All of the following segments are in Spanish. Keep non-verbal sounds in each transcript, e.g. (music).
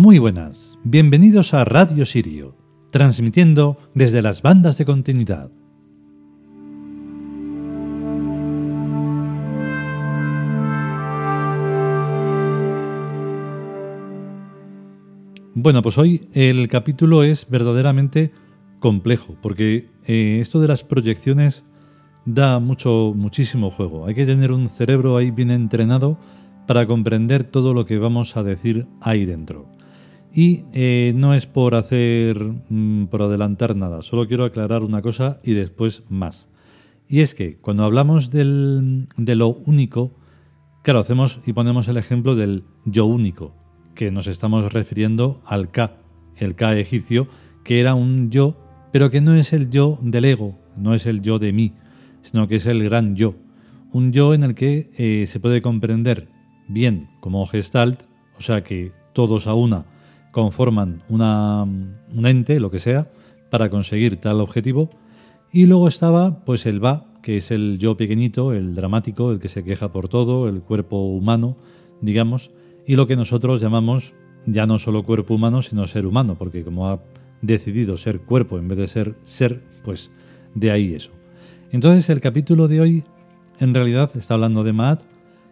Muy buenas, bienvenidos a Radio Sirio, transmitiendo desde las bandas de continuidad. Bueno, pues hoy el capítulo es verdaderamente complejo, porque eh, esto de las proyecciones da mucho, muchísimo juego. Hay que tener un cerebro ahí bien entrenado para comprender todo lo que vamos a decir ahí dentro. Y eh, no es por hacer, mm, por adelantar nada, solo quiero aclarar una cosa y después más. Y es que cuando hablamos de lo único, claro, hacemos y ponemos el ejemplo del yo único, que nos estamos refiriendo al K, el K egipcio, que era un yo, pero que no es el yo del ego, no es el yo de mí, sino que es el gran yo. Un yo en el que eh, se puede comprender bien como gestalt, o sea que todos a una conforman una, un ente, lo que sea, para conseguir tal objetivo. Y luego estaba pues el va, que es el yo pequeñito, el dramático, el que se queja por todo, el cuerpo humano, digamos, y lo que nosotros llamamos ya no solo cuerpo humano, sino ser humano, porque como ha decidido ser cuerpo en vez de ser ser, pues de ahí eso. Entonces el capítulo de hoy en realidad está hablando de Maat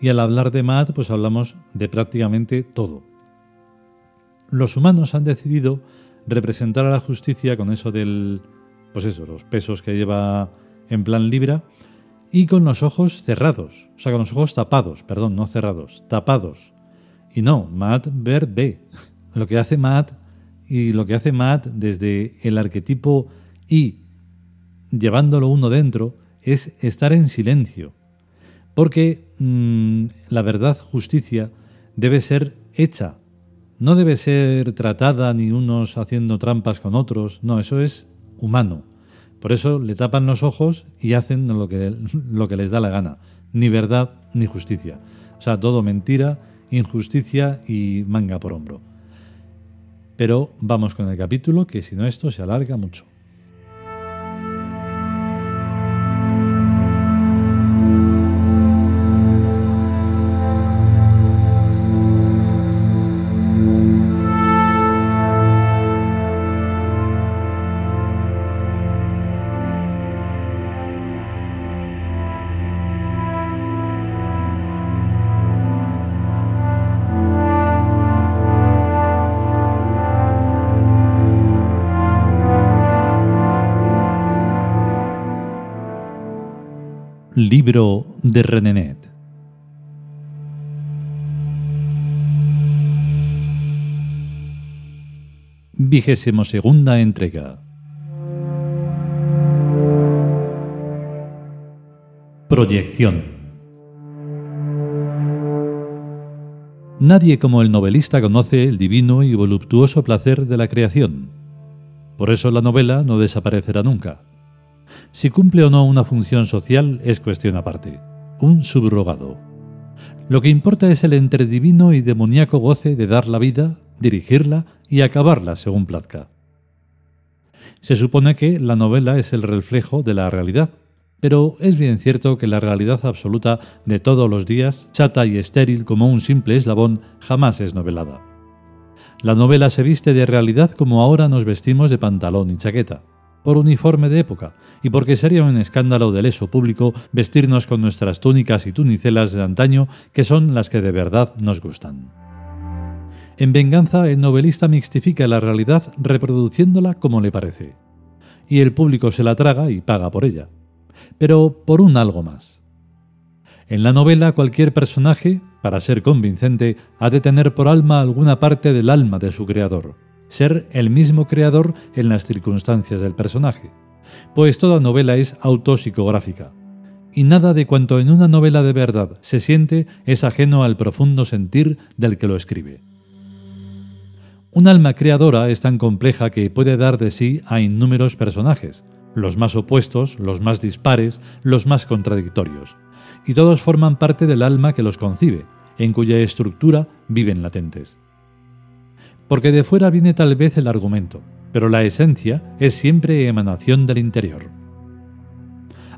y al hablar de Maat pues hablamos de prácticamente todo. Los humanos han decidido representar a la justicia con eso del, pues eso, los pesos que lleva en plan libra y con los ojos cerrados, o sea, con los ojos tapados, perdón, no cerrados, tapados, y no, Matt ver B. Lo que hace Matt y lo que hace Matt desde el arquetipo y llevándolo uno dentro es estar en silencio. Porque mm, la verdad, justicia, debe ser hecha. No debe ser tratada ni unos haciendo trampas con otros. No, eso es humano. Por eso le tapan los ojos y hacen lo que, lo que les da la gana. Ni verdad ni justicia. O sea, todo mentira injusticia y manga por hombro. Pero vamos con el capítulo, que si no esto se alarga mucho. Libro de Renenet. Vigésimo segunda entrega. Proyección. Nadie como el novelista conoce el divino y voluptuoso placer de la creación. Por eso la novela no desaparecerá nunca. Si cumple o no una función social es cuestión aparte, un subrogado. Lo que importa es el entredivino y demoníaco goce de dar la vida, dirigirla y acabarla según plazca. Se supone que la novela es el reflejo de la realidad, pero es bien cierto que la realidad absoluta de todos los días, chata y estéril como un simple eslabón, jamás es novelada. La novela se viste de realidad como ahora nos vestimos de pantalón y chaqueta por uniforme de época y porque sería un escándalo del eso público vestirnos con nuestras túnicas y tunicelas de antaño que son las que de verdad nos gustan. En venganza, el novelista mixtifica la realidad reproduciéndola como le parece. Y el público se la traga y paga por ella. Pero por un algo más. En la novela cualquier personaje, para ser convincente, ha de tener por alma alguna parte del alma de su creador ser el mismo creador en las circunstancias del personaje, pues toda novela es autopsicográfica, y nada de cuanto en una novela de verdad se siente es ajeno al profundo sentir del que lo escribe. Un alma creadora es tan compleja que puede dar de sí a innúmeros personajes, los más opuestos, los más dispares, los más contradictorios, y todos forman parte del alma que los concibe, en cuya estructura viven latentes porque de fuera viene tal vez el argumento, pero la esencia es siempre emanación del interior.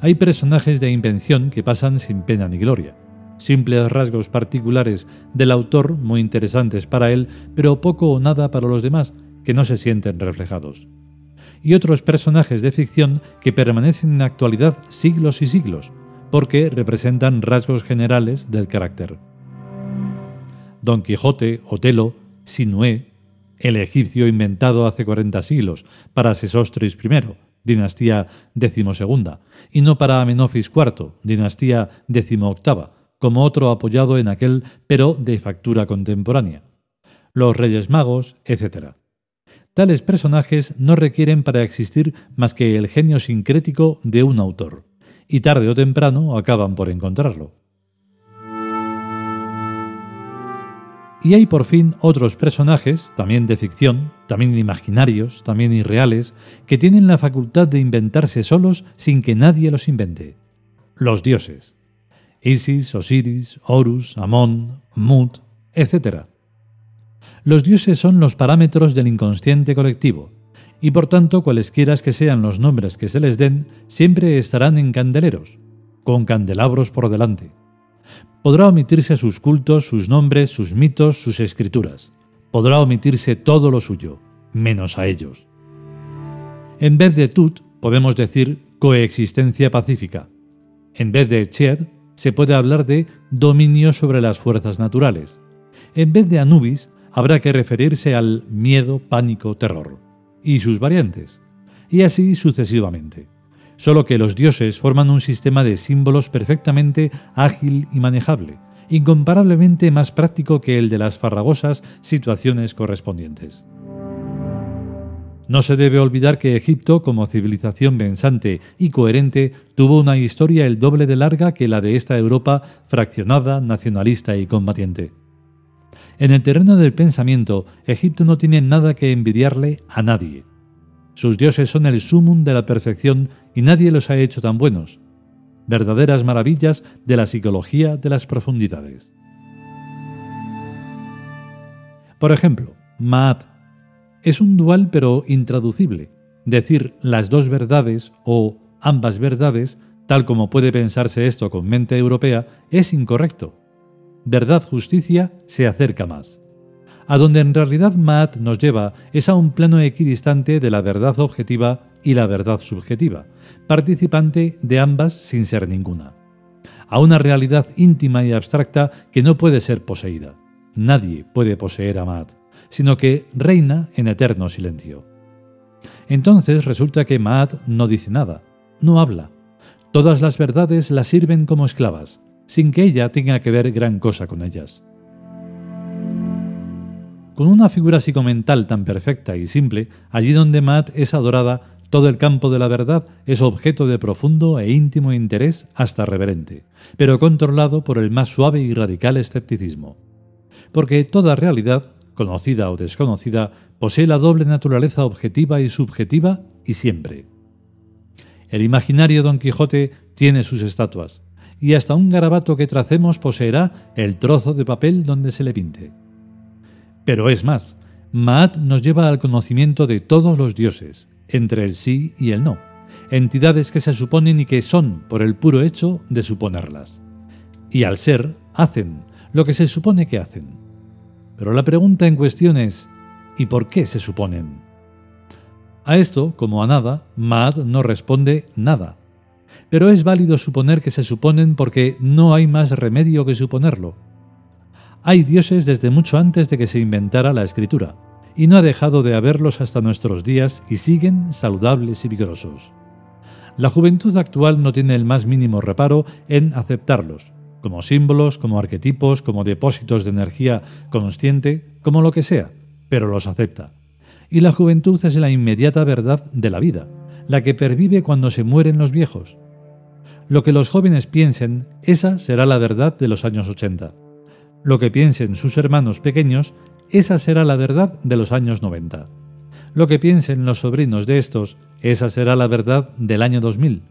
Hay personajes de invención que pasan sin pena ni gloria, simples rasgos particulares del autor muy interesantes para él, pero poco o nada para los demás, que no se sienten reflejados. Y otros personajes de ficción que permanecen en actualidad siglos y siglos, porque representan rasgos generales del carácter. Don Quijote, Otelo, Sinué, el egipcio inventado hace 40 siglos para Sesostris I, dinastía XII, y no para Amenofis IV, dinastía XVIII, como otro apoyado en aquel, pero de factura contemporánea. Los Reyes Magos, etc. Tales personajes no requieren para existir más que el genio sincrético de un autor, y tarde o temprano acaban por encontrarlo. Y hay por fin otros personajes, también de ficción, también imaginarios, también irreales, que tienen la facultad de inventarse solos sin que nadie los invente. Los dioses. Isis, Osiris, Horus, Amón, Mut, etc. Los dioses son los parámetros del inconsciente colectivo, y por tanto cualesquiera que sean los nombres que se les den, siempre estarán en candeleros, con candelabros por delante Podrá omitirse sus cultos, sus nombres, sus mitos, sus escrituras. Podrá omitirse todo lo suyo, menos a ellos. En vez de Tut, podemos decir coexistencia pacífica. En vez de Ched, se puede hablar de dominio sobre las fuerzas naturales. En vez de Anubis, habrá que referirse al miedo, pánico, terror, y sus variantes, y así sucesivamente solo que los dioses forman un sistema de símbolos perfectamente ágil y manejable, incomparablemente más práctico que el de las farragosas situaciones correspondientes. No se debe olvidar que Egipto, como civilización pensante y coherente, tuvo una historia el doble de larga que la de esta Europa fraccionada, nacionalista y combatiente. En el terreno del pensamiento, Egipto no tiene nada que envidiarle a nadie. Sus dioses son el sumum de la perfección y nadie los ha hecho tan buenos. Verdaderas maravillas de la psicología de las profundidades. Por ejemplo, Maat es un dual pero intraducible. Decir las dos verdades o ambas verdades, tal como puede pensarse esto con mente europea, es incorrecto. Verdad-justicia se acerca más. A donde en realidad Maat nos lleva es a un plano equidistante de la verdad objetiva y la verdad subjetiva, participante de ambas sin ser ninguna. A una realidad íntima y abstracta que no puede ser poseída. Nadie puede poseer a Maat, sino que reina en eterno silencio. Entonces resulta que Maat no dice nada, no habla. Todas las verdades la sirven como esclavas, sin que ella tenga que ver gran cosa con ellas. Con una figura psicomental tan perfecta y simple, allí donde Maat es adorada, todo el campo de la verdad es objeto de profundo e íntimo interés hasta reverente, pero controlado por el más suave y radical escepticismo. Porque toda realidad, conocida o desconocida, posee la doble naturaleza objetiva y subjetiva y siempre. El imaginario Don Quijote tiene sus estatuas, y hasta un garabato que tracemos poseerá el trozo de papel donde se le pinte. Pero es más, Maat nos lleva al conocimiento de todos los dioses, entre el sí y el no, entidades que se suponen y que son por el puro hecho de suponerlas. Y al ser, hacen lo que se supone que hacen. Pero la pregunta en cuestión es, ¿y por qué se suponen? A esto, como a nada, Maat no responde nada. Pero es válido suponer que se suponen porque no hay más remedio que suponerlo hay dioses desde mucho antes de que se inventara la escritura, y no ha dejado de haberlos hasta nuestros días y siguen saludables y vigorosos. La juventud actual no tiene el más mínimo reparo en aceptarlos, como símbolos, como arquetipos, como depósitos de energía consciente, como lo que sea, pero los acepta. Y la juventud es la inmediata verdad de la vida, la que pervive cuando se mueren los viejos. Lo que los jóvenes piensen, esa será la verdad de los años 80 lo que piensen sus hermanos pequeños, esa será la verdad de los años 90. Lo que piensen los sobrinos de estos, esa será la verdad del año 2000.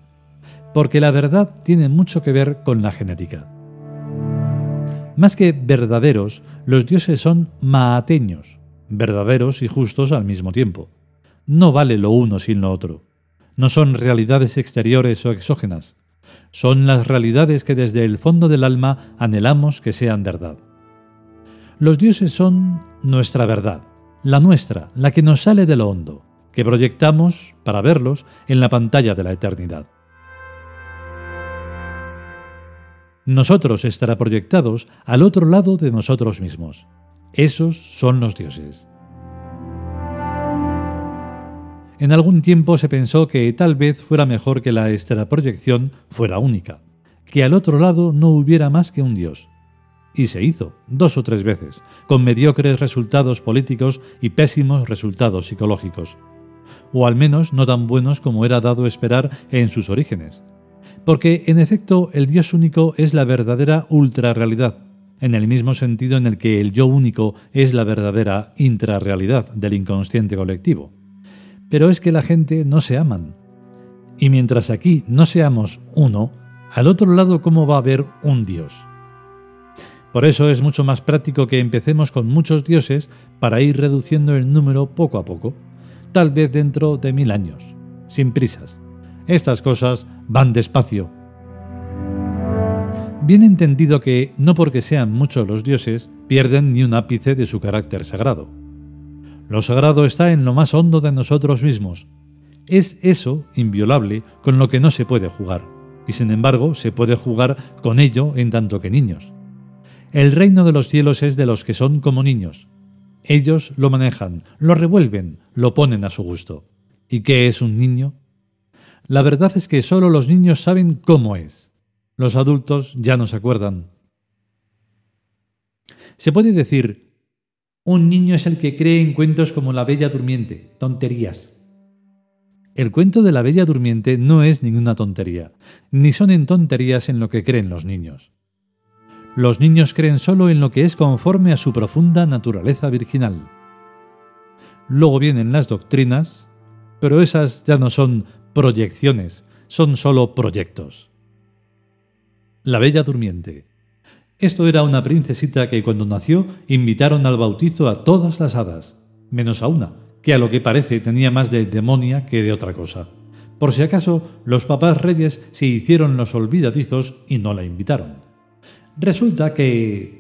Porque la verdad tiene mucho que ver con la genética. Más que verdaderos, los dioses son maateños, verdaderos y justos al mismo tiempo. No vale lo uno sin lo otro. No son realidades exteriores o exógenas. Son las realidades que desde el fondo del alma anhelamos que sean verdad. Los dioses son nuestra verdad, la nuestra, la que nos sale de lo hondo, que proyectamos, para verlos, en la pantalla de la eternidad. Nosotros estará proyectados al otro lado de nosotros mismos. Esos son los dioses. En algún tiempo se pensó que tal vez fuera mejor que la proyección fuera única, que al otro lado no hubiera más que un dios. Y se hizo, dos o tres veces, con mediocres resultados políticos y pésimos resultados psicológicos. O al menos no tan buenos como era dado esperar en sus orígenes. Porque, en efecto, el Dios único es la verdadera ultrarrealidad, en el mismo sentido en el que el yo único es la verdadera intrarrealidad del inconsciente colectivo. Pero es que la gente no se aman. Y mientras aquí no seamos uno, al otro lado cómo va a haber un Dios. Por eso es mucho más práctico que empecemos con muchos dioses para ir reduciendo el número poco a poco, tal vez dentro de mil años, sin prisas. Estas cosas van despacio. Bien entendido que, no porque sean muchos los dioses, pierden ni un ápice de su carácter sagrado. Lo sagrado está en lo más hondo de nosotros mismos. Es eso, inviolable, con lo que no se puede jugar, y sin embargo se puede jugar con ello en tanto que niños. El reino de los cielos es de los que son como niños. Ellos lo manejan, lo revuelven, lo ponen a su gusto. ¿Y qué es un niño? La verdad es que solo los niños saben cómo es. Los adultos ya no se acuerdan. Se puede decir un niño es el que cree en cuentos como La Bella Durmiente, tonterías. El cuento de la Bella Durmiente no es ninguna tontería, ni son en tonterías en lo que creen los niños. Los niños creen solo en lo que es conforme a su profunda naturaleza virginal. Luego vienen las doctrinas, pero esas ya no son proyecciones, son solo proyectos. La Bella Durmiente esto era una princesita que cuando nació invitaron al bautizo a todas las hadas, menos a una, que a lo que parece tenía más de demonia que de otra cosa. Por si acaso, los papás reyes se hicieron los olvidadizos y no la invitaron. Resulta que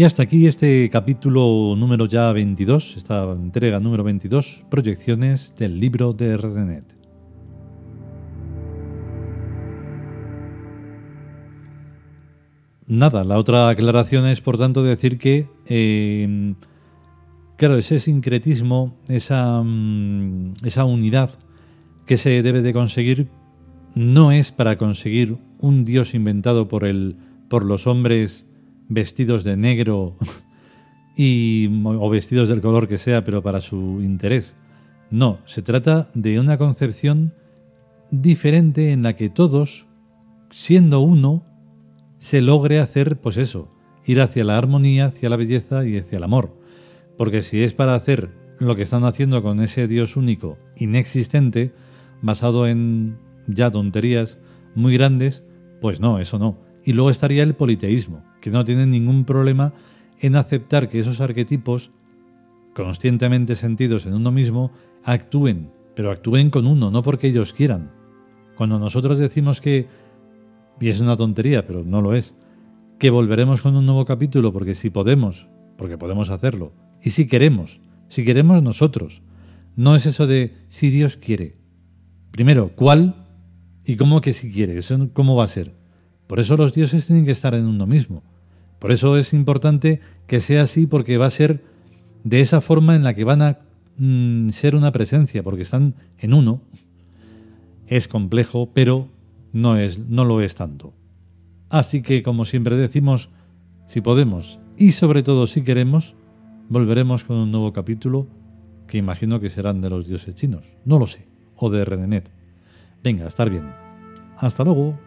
Y hasta aquí este capítulo número ya 22, esta entrega número 22, proyecciones del libro de Redenet. Nada, la otra aclaración es por tanto decir que, em, claro, ese sincretismo, esa, mm, esa unidad que se debe de conseguir no es para conseguir un Dios inventado por, el, por los hombres vestidos de negro (laughs) y, o vestidos del color que sea, pero para su interés. No, se trata de una concepción diferente en la que todos, siendo uno, se logre hacer, pues eso, ir hacia la armonía, hacia la belleza y hacia el amor. Porque si es para hacer lo que están haciendo con ese Dios único, inexistente, basado en ya tonterías muy grandes, pues no, eso no. Y luego estaría el politeísmo, que no tienen ningún problema en aceptar que esos arquetipos, conscientemente sentidos en uno mismo, actúen, pero actúen con uno, no porque ellos quieran. Cuando nosotros decimos que, y es una tontería, pero no lo es, que volveremos con un nuevo capítulo porque si podemos, porque podemos hacerlo, y si queremos, si queremos nosotros, no es eso de si Dios quiere. Primero, ¿cuál? ¿Y cómo que si quiere? ¿Eso cómo va a ser? Por eso los dioses tienen que estar en uno mismo. Por eso es importante que sea así porque va a ser de esa forma en la que van a mm, ser una presencia, porque están en uno. Es complejo, pero no, es, no lo es tanto. Así que, como siempre decimos, si podemos y sobre todo si queremos, volveremos con un nuevo capítulo que imagino que serán de los dioses chinos. No lo sé. O de Redenet. Venga, estar bien. Hasta luego.